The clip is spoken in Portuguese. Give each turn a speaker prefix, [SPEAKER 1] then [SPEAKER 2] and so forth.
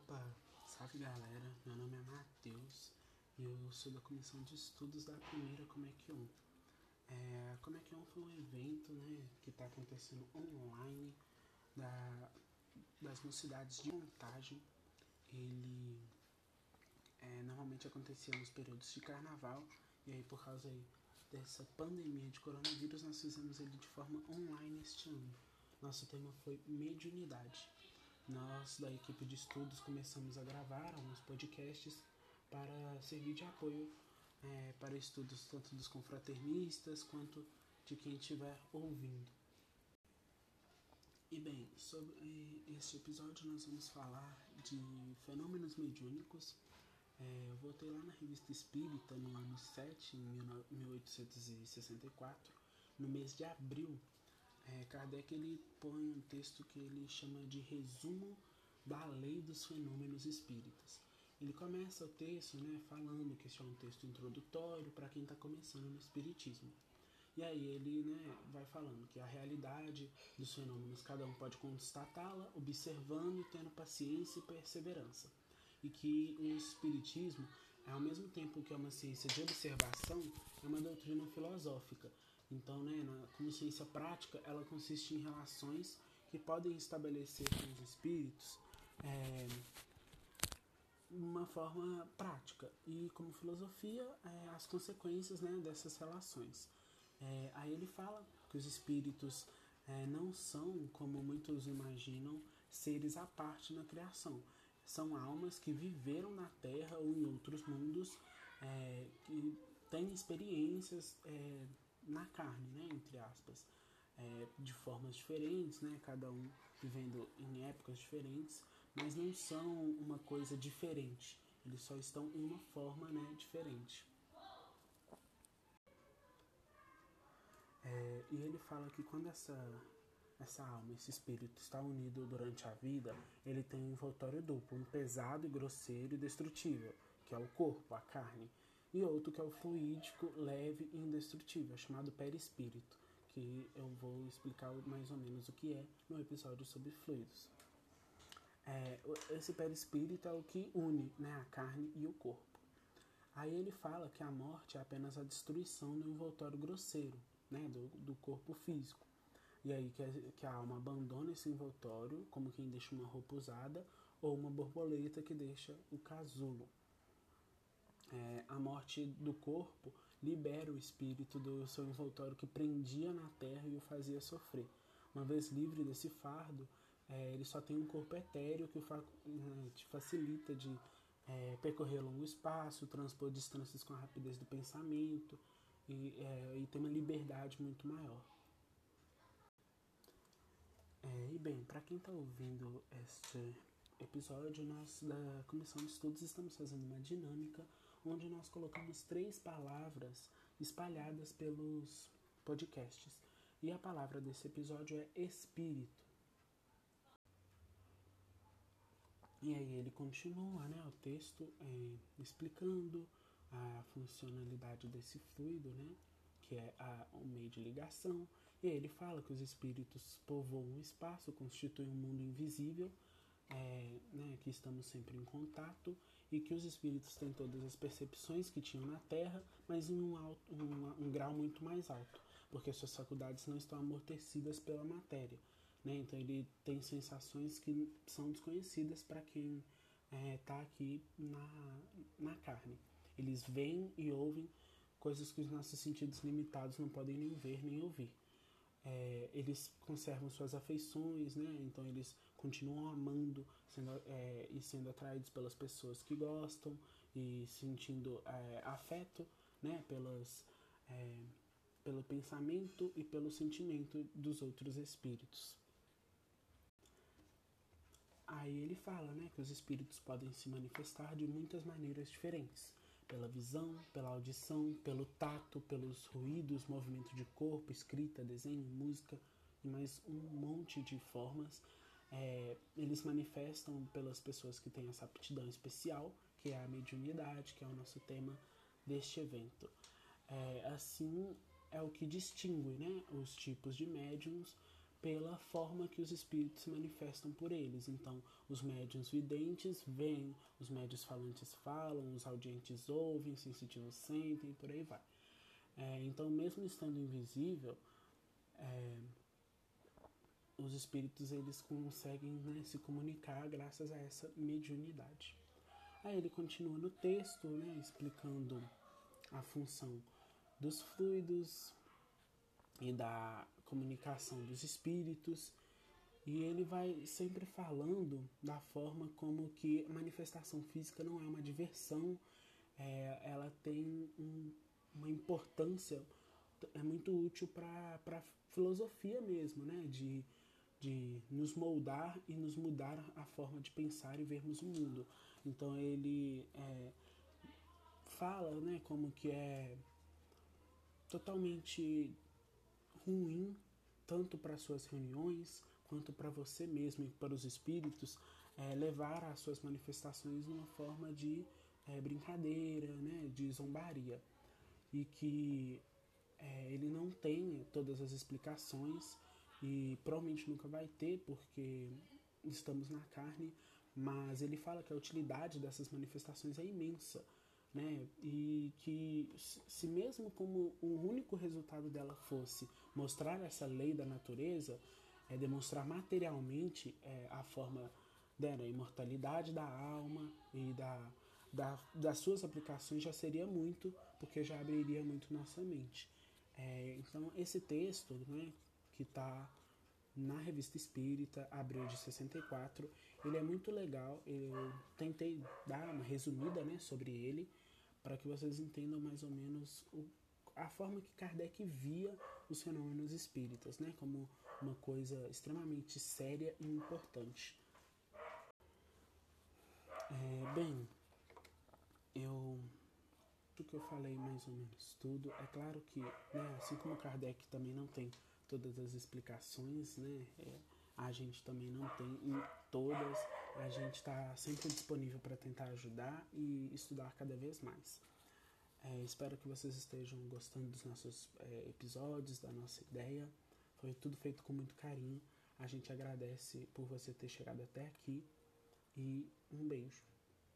[SPEAKER 1] Opa, salve galera, meu nome é Matheus e eu sou da comissão de estudos da primeira Comec 1. É, a Comec 1 foi um evento né, que está acontecendo online da, das mocidades de montagem. Ele é, normalmente acontecia nos períodos de carnaval e aí por causa aí, dessa pandemia de coronavírus nós fizemos ele de forma online este ano. Nosso tema foi mediunidade nós da equipe de estudos começamos a gravar alguns podcasts para servir de apoio é, para estudos tanto dos confraternistas quanto de quem estiver ouvindo. E bem, sobre este episódio nós vamos falar de fenômenos mediúnicos. É, eu voltei lá na revista Espírita no ano 7, em 1864, no mês de abril é, Kardec ele põe um texto que ele chama de resumo da lei dos fenômenos espíritas. Ele começa o texto né, falando que este é um texto introdutório para quem está começando no Espiritismo. E aí ele né, vai falando que a realidade dos fenômenos cada um pode constatá-la observando e tendo paciência e perseverança. E que o Espiritismo, ao mesmo tempo que é uma ciência de observação, é uma doutrina filosófica, então, né, na, como ciência prática, ela consiste em relações que podem estabelecer com os espíritos é, uma forma prática e como filosofia é, as consequências né, dessas relações. É, aí ele fala que os espíritos é, não são, como muitos imaginam, seres à parte na criação. São almas que viveram na Terra ou em outros mundos, é, que têm experiências é, na carne, né, entre aspas, é, de formas diferentes, né, cada um vivendo em épocas diferentes, mas não são uma coisa diferente, eles só estão em uma forma né, diferente. É, e ele fala que quando essa, essa alma, esse espírito está unido durante a vida, ele tem um envoltório duplo, um pesado e grosseiro e destrutível, que é o corpo, a carne, e outro que é o fluídico, leve e indestrutível, chamado perispírito, que eu vou explicar mais ou menos o que é no episódio sobre fluidos. É, esse perispírito é o que une né, a carne e o corpo. Aí ele fala que a morte é apenas a destruição do envoltório grosseiro, né, do, do corpo físico. E aí que a, que a alma abandona esse envoltório, como quem deixa uma roupa usada, ou uma borboleta que deixa o casulo morte do corpo libera o espírito do seu envoltório que prendia na terra e o fazia sofrer. Uma vez livre desse fardo, é, ele só tem um corpo etéreo que o fa né, te facilita de é, percorrer longo espaço, transpor distâncias com a rapidez do pensamento e, é, e ter uma liberdade muito maior. É, e bem, para quem está ouvindo este episódio, nós da Comissão de Estudos estamos fazendo uma dinâmica onde nós colocamos três palavras espalhadas pelos podcasts. E a palavra desse episódio é espírito. E aí ele continua né, o texto é, explicando a funcionalidade desse fluido, né, que é a, o meio de ligação. E aí ele fala que os espíritos povoam o espaço, constituem um mundo invisível, é, que estamos sempre em contato e que os espíritos têm todas as percepções que tinham na Terra, mas em um, alto, um, um grau muito mais alto, porque suas faculdades não estão amortecidas pela matéria. Né? Então ele tem sensações que são desconhecidas para quem está é, aqui na, na carne. Eles veem e ouvem coisas que os nossos sentidos limitados não podem nem ver nem ouvir é, eles conservam suas afeições, né? Então eles continuam amando sendo, é, e sendo atraídos pelas pessoas que gostam e sentindo é, afeto, né? Pelas, é, pelo pensamento e pelo sentimento dos outros espíritos. Aí ele fala, né, que os espíritos podem se manifestar de muitas maneiras diferentes pela visão, pela audição, pelo tato, pelos ruídos, movimento de corpo, escrita, desenho, música e mais um monte de formas. É, eles manifestam pelas pessoas que têm essa aptidão especial, que é a mediunidade, que é o nosso tema deste evento. É, assim, é o que distingue né, os tipos de médiums pela forma que os espíritos se manifestam por eles. Então, os médiuns videntes veem, os médios falantes falam, os audientes ouvem, os sensitivos sentem, por aí vai. É, então, mesmo estando invisível, é, os espíritos eles conseguem né, se comunicar graças a essa mediunidade. Aí ele continua no texto, né, explicando a função dos fluidos e da comunicação dos espíritos. E ele vai sempre falando da forma como que a manifestação física não é uma diversão, é, ela tem um, uma importância, é muito útil para a filosofia mesmo, né? De, de nos moldar e nos mudar a forma de pensar e vermos o mundo. Então ele é, fala né, como que é totalmente ruim, tanto para suas reuniões quanto para você mesmo e para os espíritos, é, levar as suas manifestações numa forma de é, brincadeira, né, de zombaria. E que é, ele não tem todas as explicações e provavelmente nunca vai ter, porque estamos na carne, mas ele fala que a utilidade dessas manifestações é imensa né? E que se mesmo como o único resultado dela fosse mostrar essa lei da natureza, é demonstrar materialmente é, a forma da né, imortalidade da alma e da, da, das suas aplicações já seria muito, porque já abriria muito nossa mente. É, então esse texto, né, que está na revista Espírita, abril de 64, ele é muito legal. Eu tentei dar uma resumida né, sobre ele para que vocês entendam mais ou menos o, a forma que Kardec via os fenômenos espíritas, né, como uma coisa extremamente séria e importante. É, bem, eu do que eu falei mais ou menos tudo, é claro que, né, assim como Kardec também não tem todas as explicações, né, é, a gente também não tem em todas a gente está sempre disponível para tentar ajudar e estudar cada vez mais. É, espero que vocês estejam gostando dos nossos é, episódios, da nossa ideia. Foi tudo feito com muito carinho. A gente agradece por você ter chegado até aqui e um beijo.